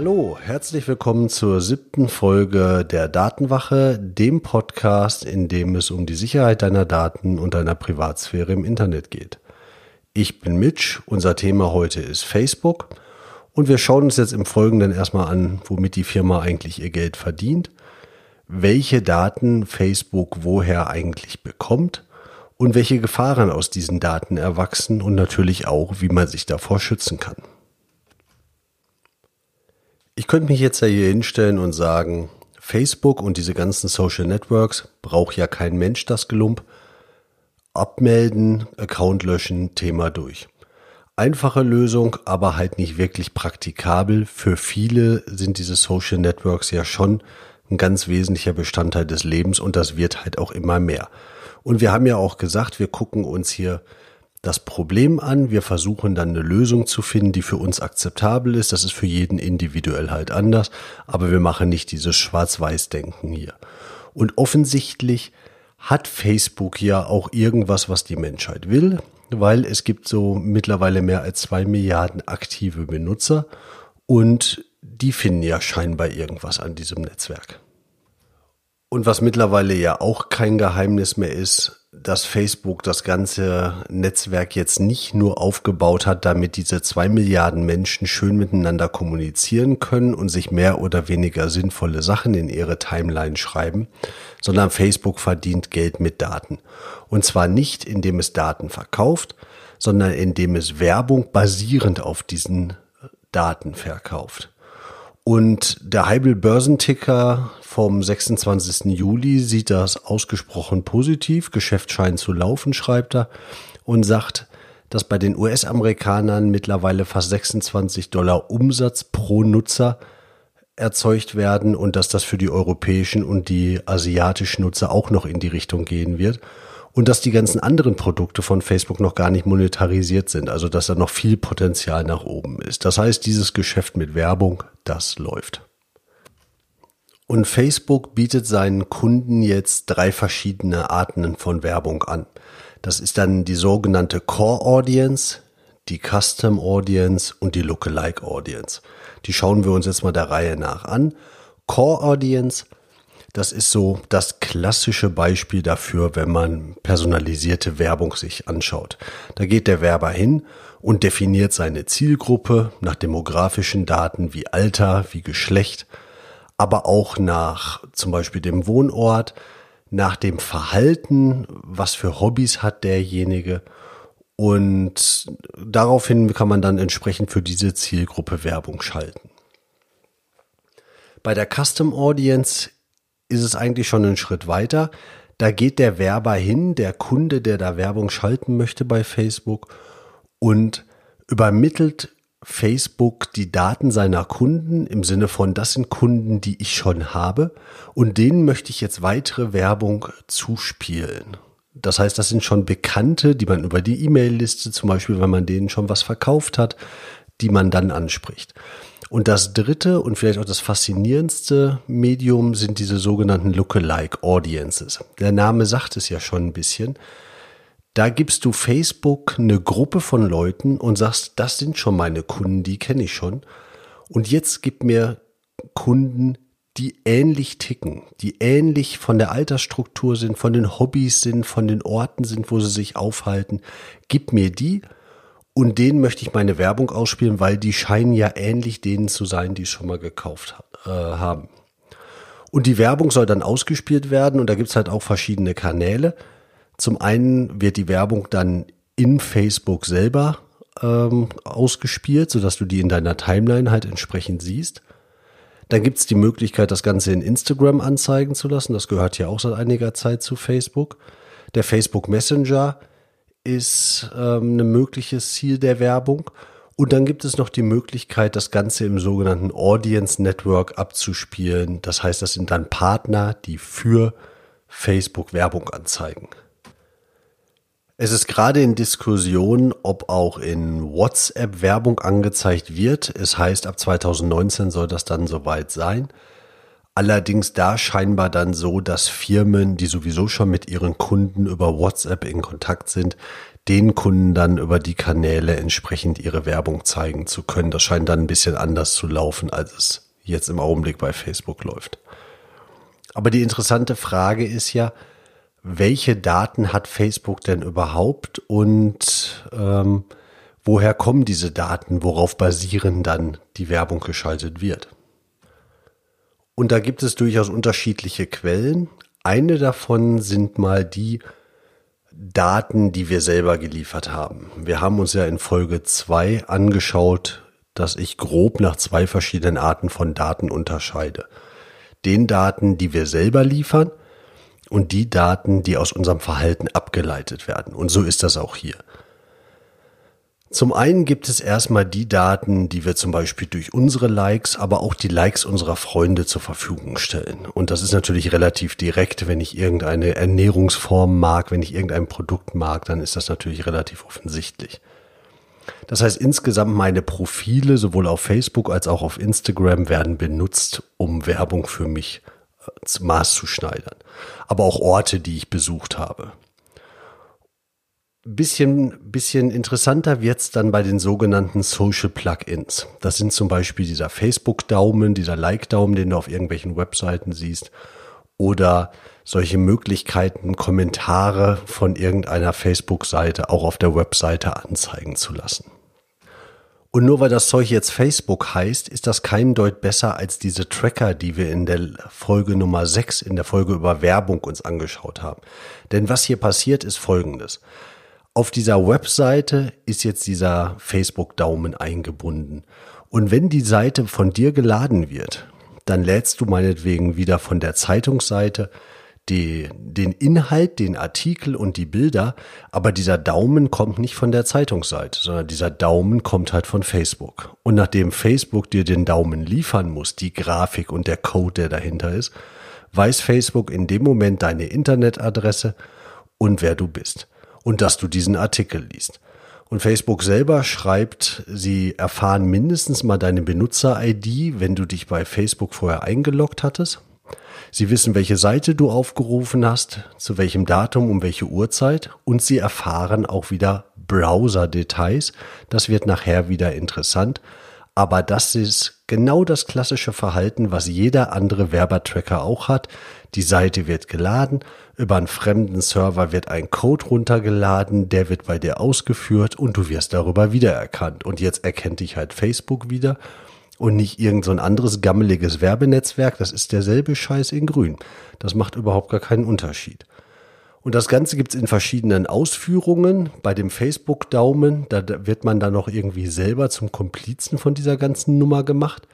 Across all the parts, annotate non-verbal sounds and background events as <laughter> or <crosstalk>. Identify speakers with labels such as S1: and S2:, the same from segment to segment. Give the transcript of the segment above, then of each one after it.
S1: Hallo, herzlich willkommen zur siebten Folge der Datenwache, dem Podcast, in dem es um die Sicherheit deiner Daten und deiner Privatsphäre im Internet geht. Ich bin Mitch, unser Thema heute ist Facebook und wir schauen uns jetzt im Folgenden erstmal an, womit die Firma eigentlich ihr Geld verdient, welche Daten Facebook woher eigentlich bekommt und welche Gefahren aus diesen Daten erwachsen und natürlich auch, wie man sich davor schützen kann. Ich könnte mich jetzt ja hier hinstellen und sagen, Facebook und diese ganzen Social Networks braucht ja kein Mensch das Gelump. Abmelden, Account löschen, Thema durch. Einfache Lösung, aber halt nicht wirklich praktikabel. Für viele sind diese Social Networks ja schon ein ganz wesentlicher Bestandteil des Lebens und das wird halt auch immer mehr. Und wir haben ja auch gesagt, wir gucken uns hier das Problem an. Wir versuchen dann eine Lösung zu finden, die für uns akzeptabel ist. Das ist für jeden individuell halt anders. Aber wir machen nicht dieses Schwarz-Weiß-Denken hier. Und offensichtlich hat Facebook ja auch irgendwas, was die Menschheit will, weil es gibt so mittlerweile mehr als zwei Milliarden aktive Benutzer und die finden ja scheinbar irgendwas an diesem Netzwerk. Und was mittlerweile ja auch kein Geheimnis mehr ist, dass Facebook das ganze Netzwerk jetzt nicht nur aufgebaut hat, damit diese zwei Milliarden Menschen schön miteinander kommunizieren können und sich mehr oder weniger sinnvolle Sachen in ihre Timeline schreiben, sondern Facebook verdient Geld mit Daten. Und zwar nicht, indem es Daten verkauft, sondern indem es Werbung basierend auf diesen Daten verkauft. Und der Heibel Börsenticker vom 26. Juli sieht das ausgesprochen positiv. Geschäft scheint zu laufen, schreibt er und sagt, dass bei den US-Amerikanern mittlerweile fast 26 Dollar Umsatz pro Nutzer erzeugt werden und dass das für die europäischen und die asiatischen Nutzer auch noch in die Richtung gehen wird und dass die ganzen anderen Produkte von Facebook noch gar nicht monetarisiert sind, also dass da noch viel Potenzial nach oben ist. Das heißt, dieses Geschäft mit Werbung, das läuft. Und Facebook bietet seinen Kunden jetzt drei verschiedene Arten von Werbung an. Das ist dann die sogenannte Core Audience, die Custom Audience und die Lookalike Audience. Die schauen wir uns jetzt mal der Reihe nach an. Core Audience, das ist so das klassische Beispiel dafür, wenn man personalisierte Werbung sich anschaut. Da geht der Werber hin und definiert seine Zielgruppe nach demografischen Daten wie Alter, wie Geschlecht, aber auch nach zum Beispiel dem Wohnort, nach dem Verhalten, was für Hobbys hat derjenige. Und daraufhin kann man dann entsprechend für diese Zielgruppe Werbung schalten. Bei der Custom Audience ist es eigentlich schon einen Schritt weiter. Da geht der Werber hin, der Kunde, der da Werbung schalten möchte bei Facebook und übermittelt Facebook die Daten seiner Kunden im Sinne von, das sind Kunden, die ich schon habe und denen möchte ich jetzt weitere Werbung zuspielen. Das heißt, das sind schon Bekannte, die man über die E-Mail-Liste zum Beispiel, wenn man denen schon was verkauft hat, die man dann anspricht. Und das dritte und vielleicht auch das faszinierendste Medium sind diese sogenannten Lookalike Audiences. Der Name sagt es ja schon ein bisschen. Da gibst du Facebook eine Gruppe von Leuten und sagst, das sind schon meine Kunden, die kenne ich schon. Und jetzt gib mir Kunden, die ähnlich ticken, die ähnlich von der Altersstruktur sind, von den Hobbys sind, von den Orten sind, wo sie sich aufhalten. Gib mir die und denen möchte ich meine Werbung ausspielen, weil die scheinen ja ähnlich denen zu sein, die es schon mal gekauft äh, haben. Und die Werbung soll dann ausgespielt werden und da gibt's halt auch verschiedene Kanäle. Zum einen wird die Werbung dann in Facebook selber ähm, ausgespielt, sodass du die in deiner Timeline halt entsprechend siehst. Dann gibt's die Möglichkeit, das Ganze in Instagram anzeigen zu lassen. Das gehört ja auch seit einiger Zeit zu Facebook. Der Facebook Messenger ist ähm, ein mögliches Ziel der Werbung. Und dann gibt es noch die Möglichkeit, das Ganze im sogenannten Audience Network abzuspielen. Das heißt, das sind dann Partner, die für Facebook Werbung anzeigen. Es ist gerade in Diskussion, ob auch in WhatsApp Werbung angezeigt wird. Es heißt, ab 2019 soll das dann soweit sein. Allerdings da scheinbar dann so, dass Firmen, die sowieso schon mit ihren Kunden über WhatsApp in Kontakt sind, den Kunden dann über die Kanäle entsprechend ihre Werbung zeigen zu können. Das scheint dann ein bisschen anders zu laufen, als es jetzt im Augenblick bei Facebook läuft. Aber die interessante Frage ist ja, welche Daten hat Facebook denn überhaupt und ähm, woher kommen diese Daten, worauf basieren dann die Werbung geschaltet wird. Und da gibt es durchaus unterschiedliche Quellen. Eine davon sind mal die Daten, die wir selber geliefert haben. Wir haben uns ja in Folge 2 angeschaut, dass ich grob nach zwei verschiedenen Arten von Daten unterscheide. Den Daten, die wir selber liefern und die Daten, die aus unserem Verhalten abgeleitet werden. Und so ist das auch hier. Zum einen gibt es erstmal die Daten, die wir zum Beispiel durch unsere Likes, aber auch die Likes unserer Freunde zur Verfügung stellen. Und das ist natürlich relativ direkt. Wenn ich irgendeine Ernährungsform mag, wenn ich irgendein Produkt mag, dann ist das natürlich relativ offensichtlich. Das heißt, insgesamt meine Profile sowohl auf Facebook als auch auf Instagram werden benutzt, um Werbung für mich Maß zu schneidern. Aber auch Orte, die ich besucht habe. Bisschen, bisschen interessanter wird's dann bei den sogenannten Social Plugins. Das sind zum Beispiel dieser Facebook-Daumen, dieser Like-Daumen, den du auf irgendwelchen Webseiten siehst. Oder solche Möglichkeiten, Kommentare von irgendeiner Facebook-Seite auch auf der Webseite anzeigen zu lassen. Und nur weil das Zeug jetzt Facebook heißt, ist das kein Deut besser als diese Tracker, die wir in der Folge Nummer 6, in der Folge über Werbung uns angeschaut haben. Denn was hier passiert, ist folgendes. Auf dieser Webseite ist jetzt dieser Facebook-Daumen eingebunden. Und wenn die Seite von dir geladen wird, dann lädst du meinetwegen wieder von der Zeitungsseite die, den Inhalt, den Artikel und die Bilder, aber dieser Daumen kommt nicht von der Zeitungsseite, sondern dieser Daumen kommt halt von Facebook. Und nachdem Facebook dir den Daumen liefern muss, die Grafik und der Code, der dahinter ist, weiß Facebook in dem Moment deine Internetadresse und wer du bist und dass du diesen Artikel liest. Und Facebook selber schreibt, sie erfahren mindestens mal deine Benutzer-ID, wenn du dich bei Facebook vorher eingeloggt hattest. Sie wissen, welche Seite du aufgerufen hast, zu welchem Datum, um welche Uhrzeit und sie erfahren auch wieder Browser-Details. Das wird nachher wieder interessant. Aber das ist genau das klassische Verhalten, was jeder andere Werbertracker auch hat. Die Seite wird geladen, über einen fremden Server wird ein Code runtergeladen, der wird bei dir ausgeführt und du wirst darüber wiedererkannt. Und jetzt erkennt dich halt Facebook wieder und nicht irgend so anderes gammeliges Werbenetzwerk. Das ist derselbe Scheiß in grün. Das macht überhaupt gar keinen Unterschied. Und das Ganze gibt's in verschiedenen Ausführungen. Bei dem Facebook-Daumen, da wird man dann noch irgendwie selber zum Komplizen von dieser ganzen Nummer gemacht.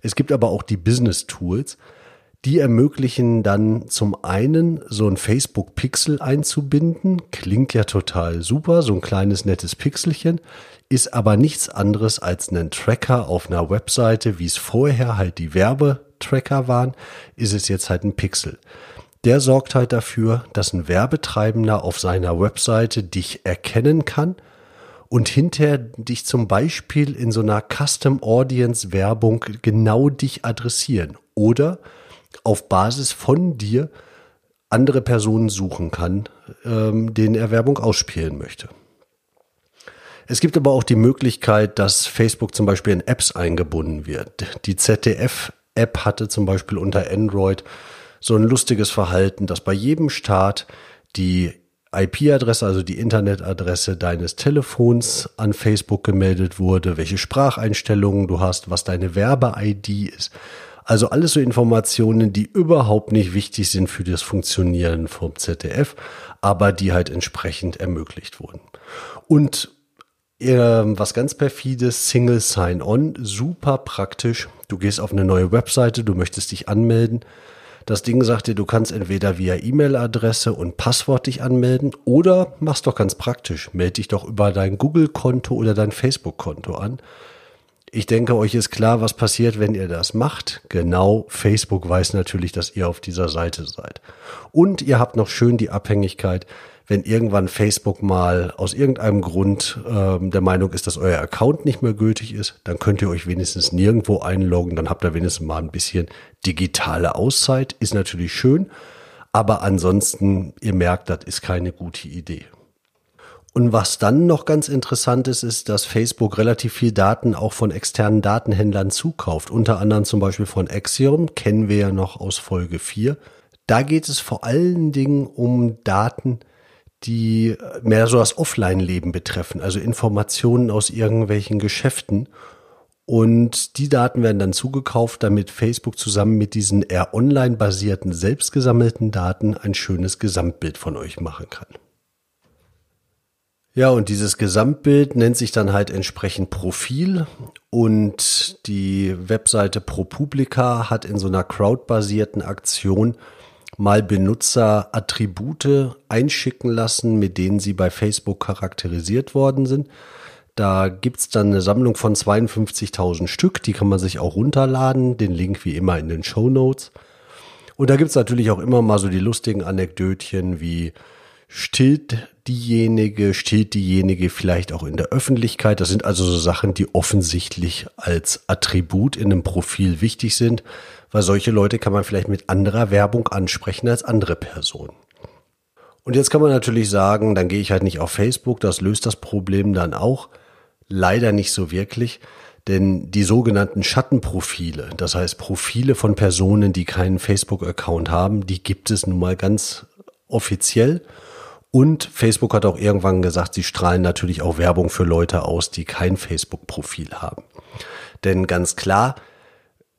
S1: Es gibt aber auch die Business-Tools. Die ermöglichen dann zum einen so ein Facebook-Pixel einzubinden. Klingt ja total super, so ein kleines nettes Pixelchen ist aber nichts anderes als ein Tracker auf einer Webseite, wie es vorher halt die Werbetracker waren, ist es jetzt halt ein Pixel. Der sorgt halt dafür, dass ein Werbetreibender auf seiner Webseite dich erkennen kann und hinterher dich zum Beispiel in so einer Custom Audience Werbung genau dich adressieren oder auf Basis von dir andere Personen suchen kann, ähm, denen er Werbung ausspielen möchte. Es gibt aber auch die Möglichkeit, dass Facebook zum Beispiel in Apps eingebunden wird. Die ZDF-App hatte zum Beispiel unter Android so ein lustiges Verhalten, dass bei jedem Start die IP-Adresse, also die Internetadresse deines Telefons an Facebook gemeldet wurde, welche Spracheinstellungen du hast, was deine Werbe-ID ist. Also alles so Informationen, die überhaupt nicht wichtig sind für das Funktionieren vom ZDF, aber die halt entsprechend ermöglicht wurden. Und was ganz perfides, Single Sign-On, super praktisch. Du gehst auf eine neue Webseite, du möchtest dich anmelden. Das Ding sagt dir, du kannst entweder via E-Mail-Adresse und Passwort dich anmelden oder mach's doch ganz praktisch. Meld dich doch über dein Google-Konto oder dein Facebook-Konto an. Ich denke, euch ist klar, was passiert, wenn ihr das macht. Genau, Facebook weiß natürlich, dass ihr auf dieser Seite seid. Und ihr habt noch schön die Abhängigkeit, wenn irgendwann Facebook mal aus irgendeinem Grund ähm, der Meinung ist, dass euer Account nicht mehr gültig ist, dann könnt ihr euch wenigstens nirgendwo einloggen, dann habt ihr wenigstens mal ein bisschen digitale Auszeit, ist natürlich schön, aber ansonsten, ihr merkt, das ist keine gute Idee. Und was dann noch ganz interessant ist, ist, dass Facebook relativ viel Daten auch von externen Datenhändlern zukauft. Unter anderem zum Beispiel von Axiom, kennen wir ja noch aus Folge 4. Da geht es vor allen Dingen um Daten, die mehr so das Offline-Leben betreffen, also Informationen aus irgendwelchen Geschäften. Und die Daten werden dann zugekauft, damit Facebook zusammen mit diesen eher online basierten, selbst gesammelten Daten ein schönes Gesamtbild von euch machen kann. Ja, und dieses Gesamtbild nennt sich dann halt entsprechend Profil und die Webseite ProPublica hat in so einer crowdbasierten Aktion mal Benutzerattribute einschicken lassen, mit denen sie bei Facebook charakterisiert worden sind. Da gibt's dann eine Sammlung von 52.000 Stück, die kann man sich auch runterladen, den Link wie immer in den Show Notes. Und da gibt's natürlich auch immer mal so die lustigen Anekdötchen wie stillt diejenige, stillt diejenige vielleicht auch in der Öffentlichkeit. Das sind also so Sachen, die offensichtlich als Attribut in einem Profil wichtig sind, weil solche Leute kann man vielleicht mit anderer Werbung ansprechen als andere Personen. Und jetzt kann man natürlich sagen, dann gehe ich halt nicht auf Facebook, das löst das Problem dann auch. Leider nicht so wirklich, denn die sogenannten Schattenprofile, das heißt Profile von Personen, die keinen Facebook-Account haben, die gibt es nun mal ganz offiziell und Facebook hat auch irgendwann gesagt, sie strahlen natürlich auch Werbung für Leute aus, die kein Facebook-Profil haben. Denn ganz klar,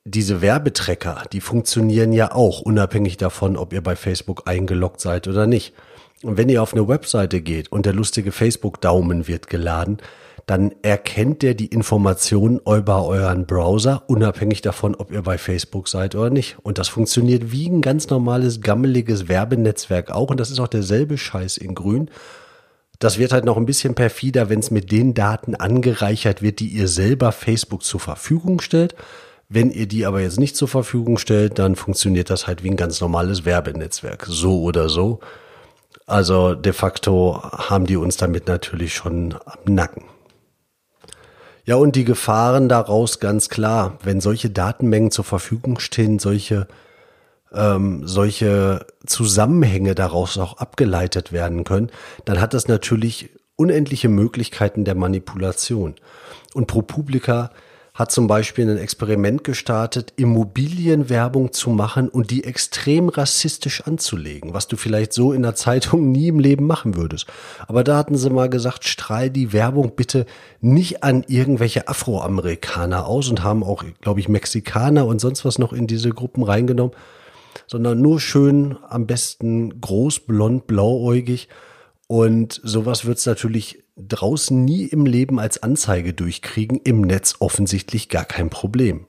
S1: diese Werbetrecker, die funktionieren ja auch unabhängig davon, ob ihr bei Facebook eingeloggt seid oder nicht. Und wenn ihr auf eine Webseite geht und der lustige Facebook-Daumen wird geladen, dann erkennt der die Informationen über euren Browser, unabhängig davon, ob ihr bei Facebook seid oder nicht. Und das funktioniert wie ein ganz normales, gammeliges Werbenetzwerk auch. Und das ist auch derselbe Scheiß in Grün. Das wird halt noch ein bisschen perfider, wenn es mit den Daten angereichert wird, die ihr selber Facebook zur Verfügung stellt. Wenn ihr die aber jetzt nicht zur Verfügung stellt, dann funktioniert das halt wie ein ganz normales Werbenetzwerk. So oder so. Also de facto haben die uns damit natürlich schon am Nacken. Ja, und die Gefahren daraus ganz klar, wenn solche Datenmengen zur Verfügung stehen, solche, ähm, solche Zusammenhänge daraus auch abgeleitet werden können, dann hat das natürlich unendliche Möglichkeiten der Manipulation. Und ProPublica hat zum Beispiel ein Experiment gestartet, Immobilienwerbung zu machen und die extrem rassistisch anzulegen, was du vielleicht so in der Zeitung <laughs> nie im Leben machen würdest. Aber da hatten sie mal gesagt, strahl die Werbung bitte nicht an irgendwelche Afroamerikaner aus und haben auch, glaube ich, Mexikaner und sonst was noch in diese Gruppen reingenommen, sondern nur schön am besten groß, blond, blauäugig. Und sowas wird es natürlich draußen nie im Leben als Anzeige durchkriegen, im Netz offensichtlich gar kein Problem.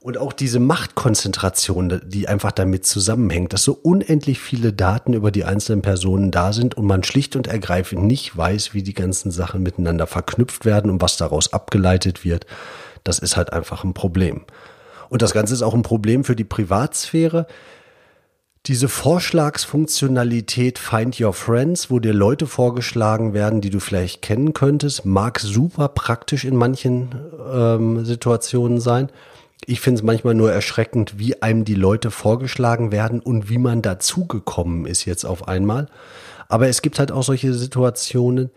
S1: Und auch diese Machtkonzentration, die einfach damit zusammenhängt, dass so unendlich viele Daten über die einzelnen Personen da sind und man schlicht und ergreifend nicht weiß, wie die ganzen Sachen miteinander verknüpft werden und was daraus abgeleitet wird, das ist halt einfach ein Problem. Und das Ganze ist auch ein Problem für die Privatsphäre, diese Vorschlagsfunktionalität Find Your Friends, wo dir Leute vorgeschlagen werden, die du vielleicht kennen könntest, mag super praktisch in manchen ähm, Situationen sein. Ich finde es manchmal nur erschreckend, wie einem die Leute vorgeschlagen werden und wie man dazugekommen ist jetzt auf einmal. Aber es gibt halt auch solche Situationen,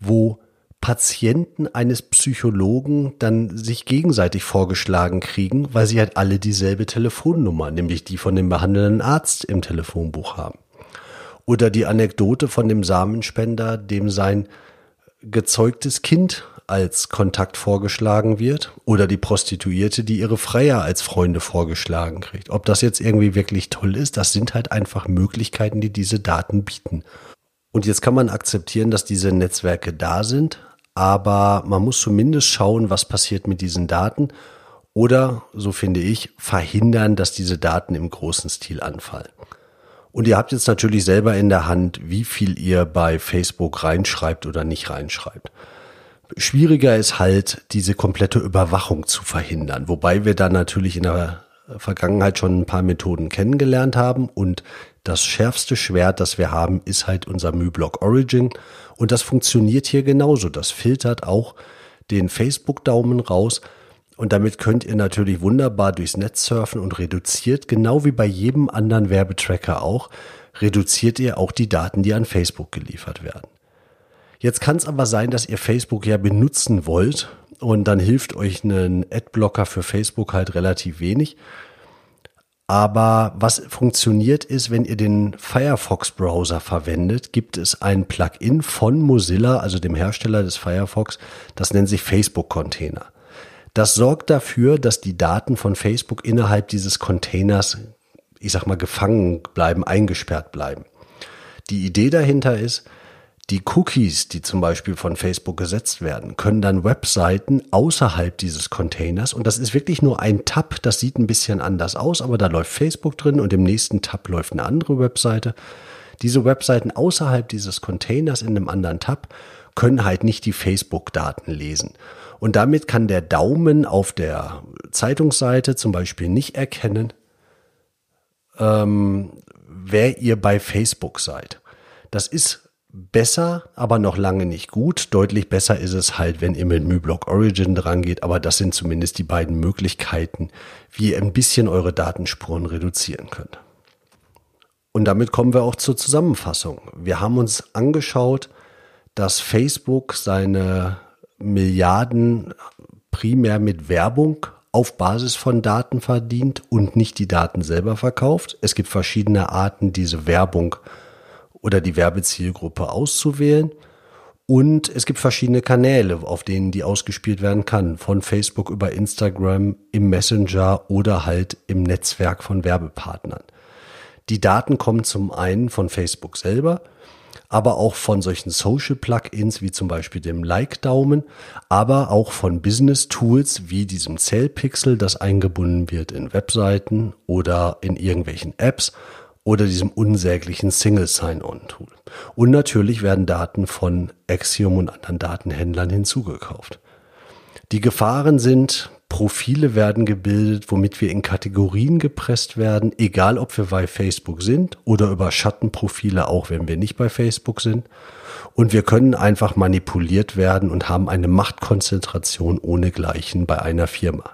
S1: wo Patienten eines Psychologen dann sich gegenseitig vorgeschlagen kriegen, weil sie halt alle dieselbe Telefonnummer, nämlich die von dem behandelnden Arzt im Telefonbuch haben. Oder die Anekdote von dem Samenspender, dem sein gezeugtes Kind als Kontakt vorgeschlagen wird oder die Prostituierte, die ihre Freier als Freunde vorgeschlagen kriegt. Ob das jetzt irgendwie wirklich toll ist, das sind halt einfach Möglichkeiten, die diese Daten bieten. Und jetzt kann man akzeptieren, dass diese Netzwerke da sind, aber man muss zumindest schauen, was passiert mit diesen Daten oder, so finde ich, verhindern, dass diese Daten im großen Stil anfallen. Und ihr habt jetzt natürlich selber in der Hand, wie viel ihr bei Facebook reinschreibt oder nicht reinschreibt. Schwieriger ist halt, diese komplette Überwachung zu verhindern, wobei wir da natürlich in der Vergangenheit schon ein paar Methoden kennengelernt haben und das schärfste Schwert, das wir haben, ist halt unser MyBlock Origin und das funktioniert hier genauso. Das filtert auch den Facebook-Daumen raus und damit könnt ihr natürlich wunderbar durchs Netz surfen und reduziert, genau wie bei jedem anderen Werbetracker auch, reduziert ihr auch die Daten, die an Facebook geliefert werden. Jetzt kann es aber sein, dass ihr Facebook ja benutzen wollt und dann hilft euch ein Adblocker für Facebook halt relativ wenig. Aber was funktioniert ist, wenn ihr den Firefox-Browser verwendet, gibt es ein Plugin von Mozilla, also dem Hersteller des Firefox, das nennt sich Facebook-Container. Das sorgt dafür, dass die Daten von Facebook innerhalb dieses Containers, ich sag mal, gefangen bleiben, eingesperrt bleiben. Die Idee dahinter ist, die Cookies, die zum Beispiel von Facebook gesetzt werden, können dann Webseiten außerhalb dieses Containers und das ist wirklich nur ein Tab, das sieht ein bisschen anders aus, aber da läuft Facebook drin und im nächsten Tab läuft eine andere Webseite. Diese Webseiten außerhalb dieses Containers in einem anderen Tab können halt nicht die Facebook-Daten lesen. Und damit kann der Daumen auf der Zeitungsseite zum Beispiel nicht erkennen, ähm, wer ihr bei Facebook seid. Das ist besser, aber noch lange nicht gut. Deutlich besser ist es halt, wenn ihr mit MyBlock Origin dran geht, aber das sind zumindest die beiden Möglichkeiten, wie ihr ein bisschen eure Datenspuren reduzieren könnt. Und damit kommen wir auch zur Zusammenfassung. Wir haben uns angeschaut, dass Facebook seine Milliarden primär mit Werbung auf Basis von Daten verdient und nicht die Daten selber verkauft. Es gibt verschiedene Arten, diese Werbung zu oder die Werbezielgruppe auszuwählen. Und es gibt verschiedene Kanäle, auf denen die ausgespielt werden kann. Von Facebook über Instagram, im Messenger oder halt im Netzwerk von Werbepartnern. Die Daten kommen zum einen von Facebook selber, aber auch von solchen Social Plugins wie zum Beispiel dem Like-Daumen, aber auch von Business Tools wie diesem Zellpixel, das eingebunden wird in Webseiten oder in irgendwelchen Apps oder diesem unsäglichen Single Sign-On-Tool. Und natürlich werden Daten von Axiom und anderen Datenhändlern hinzugekauft. Die Gefahren sind, Profile werden gebildet, womit wir in Kategorien gepresst werden, egal ob wir bei Facebook sind oder über Schattenprofile, auch wenn wir nicht bei Facebook sind. Und wir können einfach manipuliert werden und haben eine Machtkonzentration ohnegleichen bei einer Firma.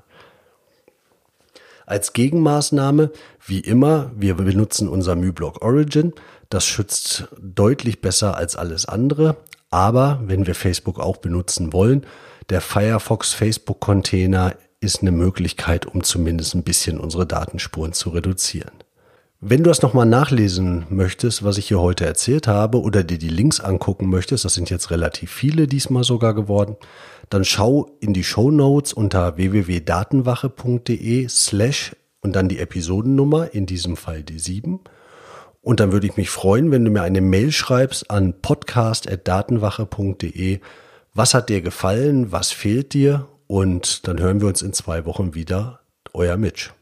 S1: Als Gegenmaßnahme, wie immer, wir benutzen unser MyBlock Origin. Das schützt deutlich besser als alles andere. Aber wenn wir Facebook auch benutzen wollen, der Firefox Facebook Container ist eine Möglichkeit, um zumindest ein bisschen unsere Datenspuren zu reduzieren. Wenn du das nochmal nachlesen möchtest, was ich hier heute erzählt habe, oder dir die Links angucken möchtest, das sind jetzt relativ viele diesmal sogar geworden, dann schau in die Show Notes unter www.datenwache.de slash und dann die Episodennummer, in diesem Fall die 7. Und dann würde ich mich freuen, wenn du mir eine Mail schreibst an podcast.datenwache.de. Was hat dir gefallen? Was fehlt dir? Und dann hören wir uns in zwei Wochen wieder. Euer Mitch.